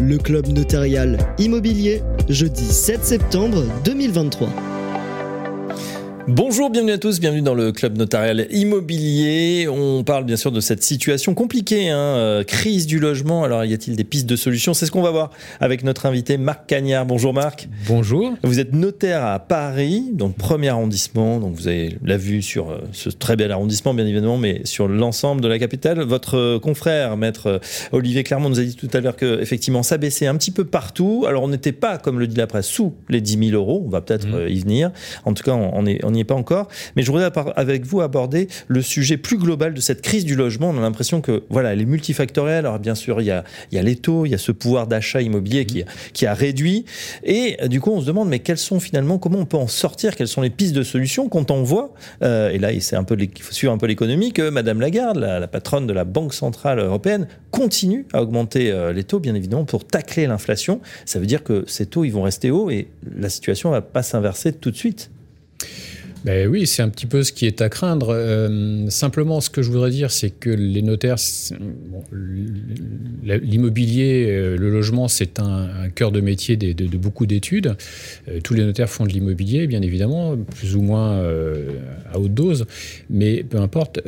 le club notarial immobilier, jeudi 7 septembre 2023. Bonjour, bienvenue à tous, bienvenue dans le club notarial immobilier. On parle bien sûr de cette situation compliquée, hein, euh, crise du logement. Alors y a-t-il des pistes de solutions? C'est ce qu'on va voir avec notre invité Marc Cagnard. Bonjour Marc. Bonjour. Vous êtes notaire à Paris, donc premier arrondissement. Donc vous avez la vue sur euh, ce très bel arrondissement, bien évidemment, mais sur l'ensemble de la capitale. Votre euh, confrère, maître Olivier Clermont, nous a dit tout à l'heure que effectivement ça baissait un petit peu partout. Alors on n'était pas, comme le dit la presse, sous les 10 000 euros. On va peut-être mmh. y venir. En tout cas, on est, on pas encore. Mais je voudrais avec vous aborder le sujet plus global de cette crise du logement. On a l'impression que voilà, elle est multifactorielle. Alors bien sûr, il y a, il y a les taux, il y a ce pouvoir d'achat immobilier qui, qui a réduit. Et du coup, on se demande, mais quelles sont finalement, comment on peut en sortir? Quelles sont les pistes de solutions quand on voit, euh, et là, c'est un peu, il faut suivre un peu l'économie, que Madame Lagarde, la, patronne de la Banque Centrale Européenne, continue à augmenter euh, les taux, bien évidemment, pour tacler l'inflation. Ça veut dire que ces taux, ils vont rester hauts et la situation va pas s'inverser tout de suite. Ben oui, c'est un petit peu ce qui est à craindre. Euh, simplement, ce que je voudrais dire, c'est que les notaires, l'immobilier, euh, le logement, c'est un, cœur de métier de, beaucoup d'études. Euh, tous les notaires font de l'immobilier, bien évidemment, plus ou moins à haute dose. Mais peu importe,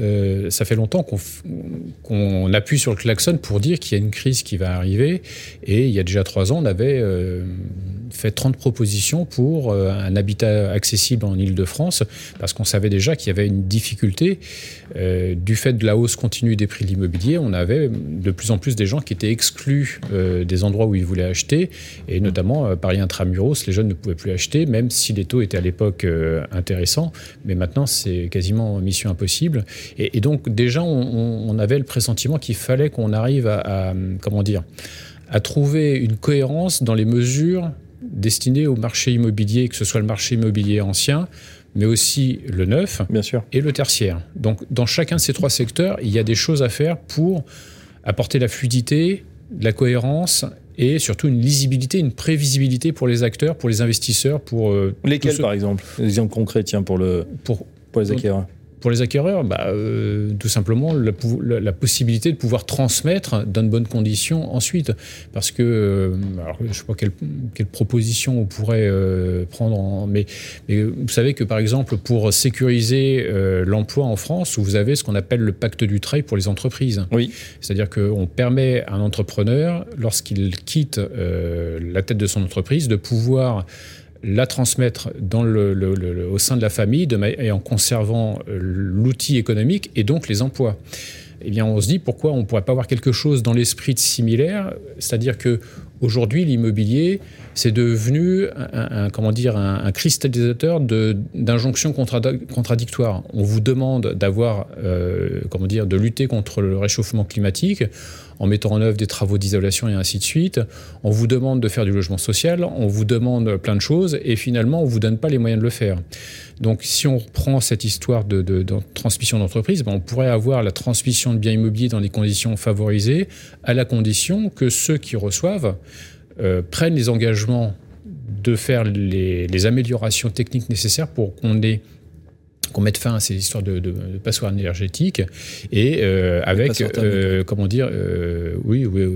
ça fait longtemps qu'on appuie sur le klaxon pour dire qu'il y a une crise qui va arriver. Et il y a déjà trois ans, on avait fait 30 propositions pour un habitat accessible en Ile-de-France parce qu'on savait déjà qu'il y avait une difficulté euh, du fait de la hausse continue des prix de l'immobilier. On avait de plus en plus des gens qui étaient exclus euh, des endroits où ils voulaient acheter, et notamment euh, Paris intramuros, les jeunes ne pouvaient plus acheter, même si les taux étaient à l'époque intéressants. Mais maintenant, c'est quasiment mission impossible. Et, donc déjà, on, avait le pressentiment qu'il fallait qu'on arrive à, comment dire, à trouver une cohérence dans les mesures destinées au marché immobilier, que ce soit le marché immobilier ancien, mais aussi le neuf Bien sûr. et le tertiaire. Donc dans chacun de ces trois secteurs, il y a des choses à faire pour apporter la fluidité, la cohérence et surtout une lisibilité, une prévisibilité pour les acteurs, pour les investisseurs, pour... Euh, Lesquels par exemple? Des exemples concrets, tiens, pour, le, pour, pour les acquéreurs pour les acquéreurs, bah, euh, tout simplement la, la, possibilité de pouvoir transmettre dans de bonnes conditions ensuite. Parce que, euh, alors, je ne sais pas quelle, quelle, proposition on pourrait euh, prendre, en, mais, mais, vous savez que par exemple, pour sécuriser l'emploi en France, vous avez ce qu'on appelle le pacte du travail pour les entreprises. Oui. C'est-à-dire qu'on permet à un entrepreneur, lorsqu'il quitte la tête de son entreprise, de pouvoir la transmettre dans le, au sein de la famille et en conservant euh, l'outil économique et donc les emplois. Eh bien, on se dit pourquoi on ne pourrait pas avoir quelque chose dans l'esprit de similaire, c'est-à-dire que aujourd'hui l'immobilier c'est devenu un, comment dire un, cristallisateur d'injonctions contradictoires. On vous demande d'avoir euh, comment dire de lutter contre le réchauffement climatique en mettant en œuvre des travaux d'isolation et ainsi de suite. On vous demande de faire du logement social, on vous demande plein de choses et finalement on vous donne pas les moyens de le faire. Donc si on reprend cette histoire de, transmission d'entreprise, ben, on pourrait avoir la transmission de biens immobiliers dans des conditions favorisées à la condition que ceux qui reçoivent euh, prennent les engagements de faire les, améliorations techniques nécessaires pour qu'on ait qu'on mette fin à ces histoires de, de, passoires énergétiques et euh, avec euh, comment dire oui oui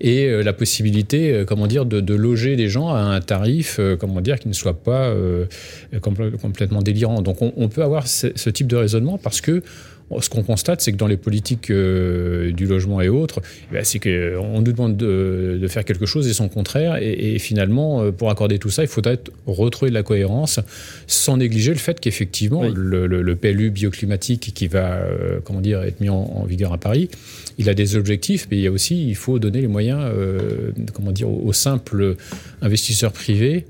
et la possibilité comment dire de, loger des gens à un tarif comment dire qui ne soit pas complètement délirant. Donc on, peut avoir ce, ce, type de raisonnement parce que ce qu'on constate, c'est que dans les politiques euh, du logement et autres, eh ben, c'est qu'on nous demande de, faire quelque chose et son contraire. Et, finalement, euh, pour accorder tout ça, il faudrait retrouver de la cohérence sans négliger le fait qu'effectivement, le, PLU bioclimatique qui va euh, comment dire, être mis en, vigueur à Paris, il a des objectifs, mais il y a aussi, il faut donner les moyens comment dire, aux simples investisseurs privés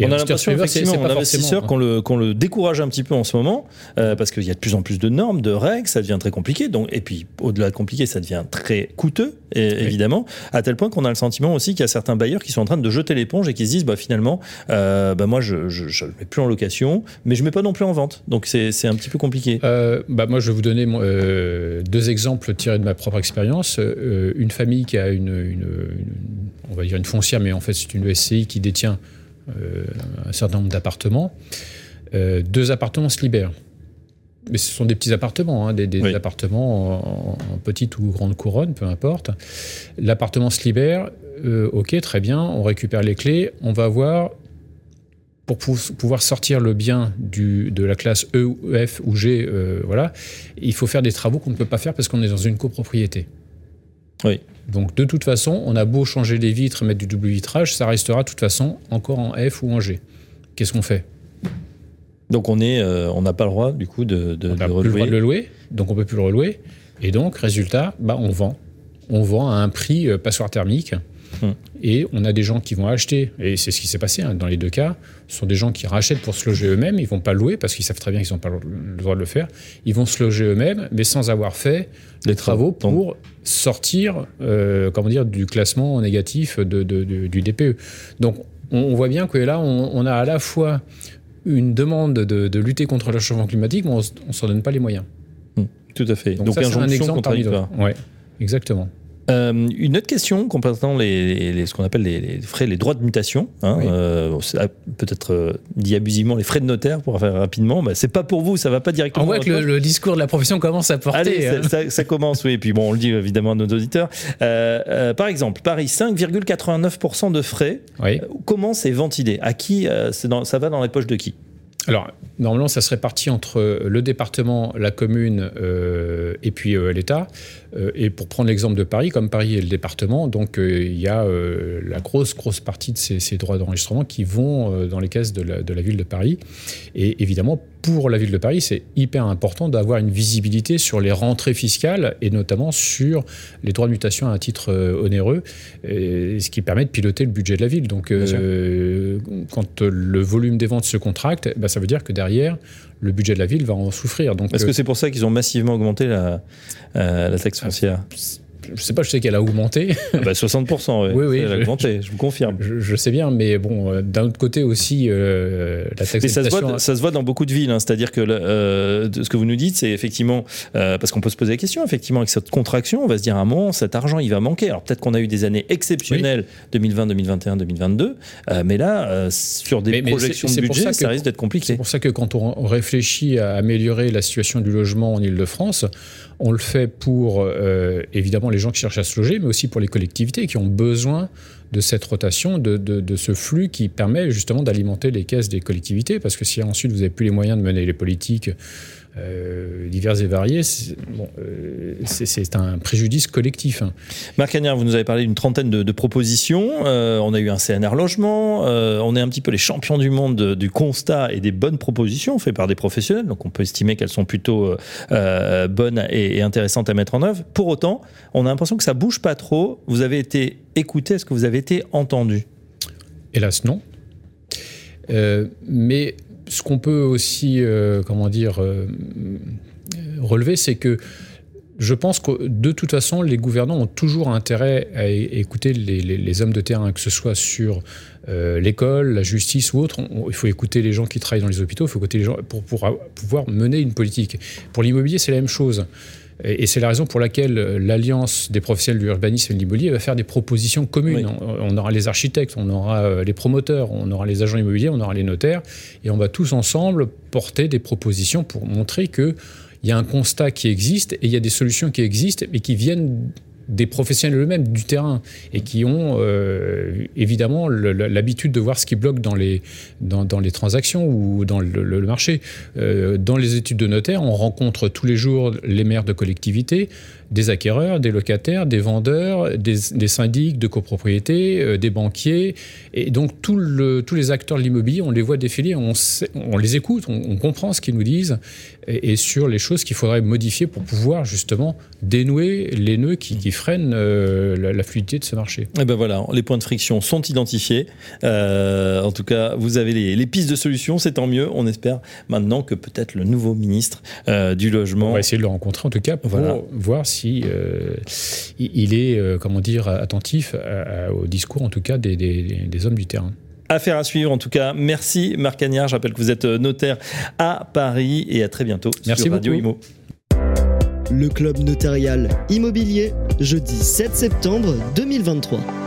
on a l'impression effectivement un investisseur qu'on le, qu'on le décourage un petit peu en ce moment euh, parce qu'il y a de plus en plus de normes, de règles, ça devient très compliqué. Donc, et puis au-delà de compliqué, ça devient très coûteux, évidemment, à tel point qu'on a le sentiment aussi qu'il y a certains bailleurs qui sont en train de jeter l'éponge et qui se disent bah, finalement, euh, bah, moi je ne le mets plus en location, mais je ne mets pas non plus en vente. Donc c'est un petit peu compliqué. Euh, bah, moi je vais vous donner deux exemples tirés de ma propre expérience. une famille qui a une, une, on va dire une foncière, mais en fait c'est une SCI qui détient euh, un certain nombre d'appartements. Euh, deux appartements se libèrent. mais ce sont des petits appartements, hein, des, des Oui. appartements en, en petite ou grande couronne, peu importe. L'appartement se libère, euh, ok, très bien, on récupère les clés, on va voir, pour pou- pouvoir sortir le bien du, de la classe E, ou F ou G, euh, voilà, il faut faire des travaux qu'on ne peut pas faire parce qu'on est dans une copropriété. Oui. Donc de toute façon, on a beau changer les vitres, mettre du double vitrage, ça restera de toute façon encore en F ou en G. Qu'est-ce qu'on fait? Donc on est, euh, on n'a pas le droit du coup de, de, On de plus le droit de le louer, donc on peut plus le relouer. Et donc, résultat, bah, on vend. On vend à un prix euh, passoire thermique. Et on a des gens qui vont acheter, et c'est ce qui s'est passé hein, dans les deux cas. Ce sont des gens qui rachètent pour se loger eux-mêmes. Ils vont pas louer parce qu'ils savent très bien qu'ils n'ont pas le droit de le faire. Ils vont se loger eux-mêmes, mais sans avoir fait les travaux pour sortir, euh, comment dire, du classement négatif de- de- de- du DPE. Donc, on, on voit bien que là, on, on a à la fois une demande de, de lutter contre le changement climatique, mais on ne s'en donne pas les moyens. Tout à fait. Donc, Donc, ça, c'est un injonction exemple parmi contradictoire. d'autres. Ouais, exactement. Euh, une autre question concernant les, les- ce qu'on appelle les, les frais, les droits de mutation. hein, Oui. euh, ah, Peut-être euh, dit abusivement les frais de notaire pour faire rapidement. Bah, c'est pas pour vous, ça va pas directement. On voit que le, discours de la profession commence à porter. Allez, hein. ça, ça- ça commence, oui. Et puis bon, on le dit évidemment à nos auditeurs. Par exemple, Paris, 5,89% de frais. Oui. Comment c'est ventilé? À qui dans- Ça va dans les poches de qui? Alors, normalement, ça se répartit entre le département, la commune euh, et puis euh, l'État. Euh, et pour prendre l'exemple de Paris, comme Paris est le département, donc il y a la grosse, grosse partie de ces, ces droits d'enregistrement qui vont dans les caisses de la, de la ville de Paris. Et évidemment, pour la ville de Paris, c'est hyper important d'avoir une visibilité sur les rentrées fiscales et notamment sur les droits de mutation à un titre onéreux, ce qui permet de piloter le budget de la ville. Donc, quand le volume des ventes se contracte, bah, ça veveut dire que derrière, le budget de la ville va en souffrir. Donc, Est-ce euh, que c'est pour ça qu'ils ont massivement augmenté la, euh, la taxe foncière? Je sais pas, je sais qu'elle a augmenté. Ah bah 60%, ouais. Oui, oui, Elle a augmenté, je vous confirme. je, je sais bien, mais bon, euh, d'un autre côté aussi, euh, la taxe Mais ça se, voit, ça se voit dans beaucoup de villes, hein. c'est-à-dire que euh, ce que vous nous dites, c'est effectivement, parce qu'on peut se poser la question, effectivement, avec cette contraction, on va se dire à un moment, cet argent, il va manquer. Alors peut-être qu'on a eu des années exceptionnelles, 2020, 2021, 2022, euh, mais là, sur des Mais- mais projections c'est- de c'est budget, ça ça, que- risque d'être C'est compliqué. pour ça que quand on réfléchit à améliorer la situation du logement en Ile-de-France, on le fait pour évidemment les gens qui cherchent à se loger, mais aussi pour les collectivités qui ont besoin de cette rotation, de, de- ce flux qui permet justement d'alimenter les caisses des collectivités. Parce que si ensuite vous n'avez plus les moyens de mener les politiques euh, diverses et variées, c'est bon, euh, un préjudice collectif. hein. Marc Cagnard, vous nous avez parlé d'une trentaine de, de propositions. Euh, on a eu un CNR logement. Euh, on est un petit peu les champions du monde de- du constat et des bonnes propositions faites par des professionnels. Donc on peut estimer qu'elles sont plutôt bonnes et, et intéressantes à mettre en œuvre. Pour autant, on a l'impression que ça bouge pas trop. Vous avez été écouté. Est-ce que vous avez été entendu? Hélas, non. Euh, mais ce qu'on peut aussi, euh, comment dire, euh, relever, c'est que je pense que de toute façon, les gouvernants ont toujours intérêt à écouter les, les- les hommes de terrain, que ce soit sur euh, l'école, la justice ou autre. On- il faut écouter les gens qui travaillent dans les hôpitaux, il faut écouter les gens pour, pouvoir mener une politique. Pour l'immobilier, c'est la même chose. Et et c'est la raison pour laquelle euh, l'Alliance des professionnels de l'urbanisme et de l'immobilier va faire des propositions communes. Oui. On, on aura les architectes, on aura euh, les promoteurs, on aura les agents immobiliers, on aura les notaires, et on va tous ensemble porter des propositions pour montrer que il y a un constat qui existe et il y a des solutions qui existent, mais qui viennent des professionnels eux-mêmes du terrain et qui ont euh, évidemment l'habitude de voir ce qui bloque dans les, dans, dans les transactions ou dans le, marché. Euh, dans les études de notaire, on rencontre tous les jours les maires de collectivités, des acquéreurs, des locataires, des vendeurs, des, syndics de copropriété, euh, des banquiers. Et donc tous les acteurs de l'immobilier, on les voit défiler, on, les écoute, on, comprend ce qu'ils nous disent et, sur les choses qu'il faudrait modifier pour pouvoir justement dénouer les nœuds qui freinent euh, la, la fluidité de ce marché. Eh ben voilà, les points de friction sont identifiés. Euh, en tout cas, vous avez les, les pistes de solutions, c'est tant mieux. On espère maintenant que peut-être le nouveau ministre euh, du logement On va essayer de le rencontrer en tout cas pour Voilà. voir si euh, il est, comment dire, attentif à- à- au discours en tout cas des, des- des hommes du terrain. Affaire à suivre en tout cas. Merci Marc Cagnard. Je rappelle que vous êtes notaire à Paris et à très bientôt Merci sur Radio beaucoup. Imo. Le club notarial immobilier, jeudi 7 septembre 2023.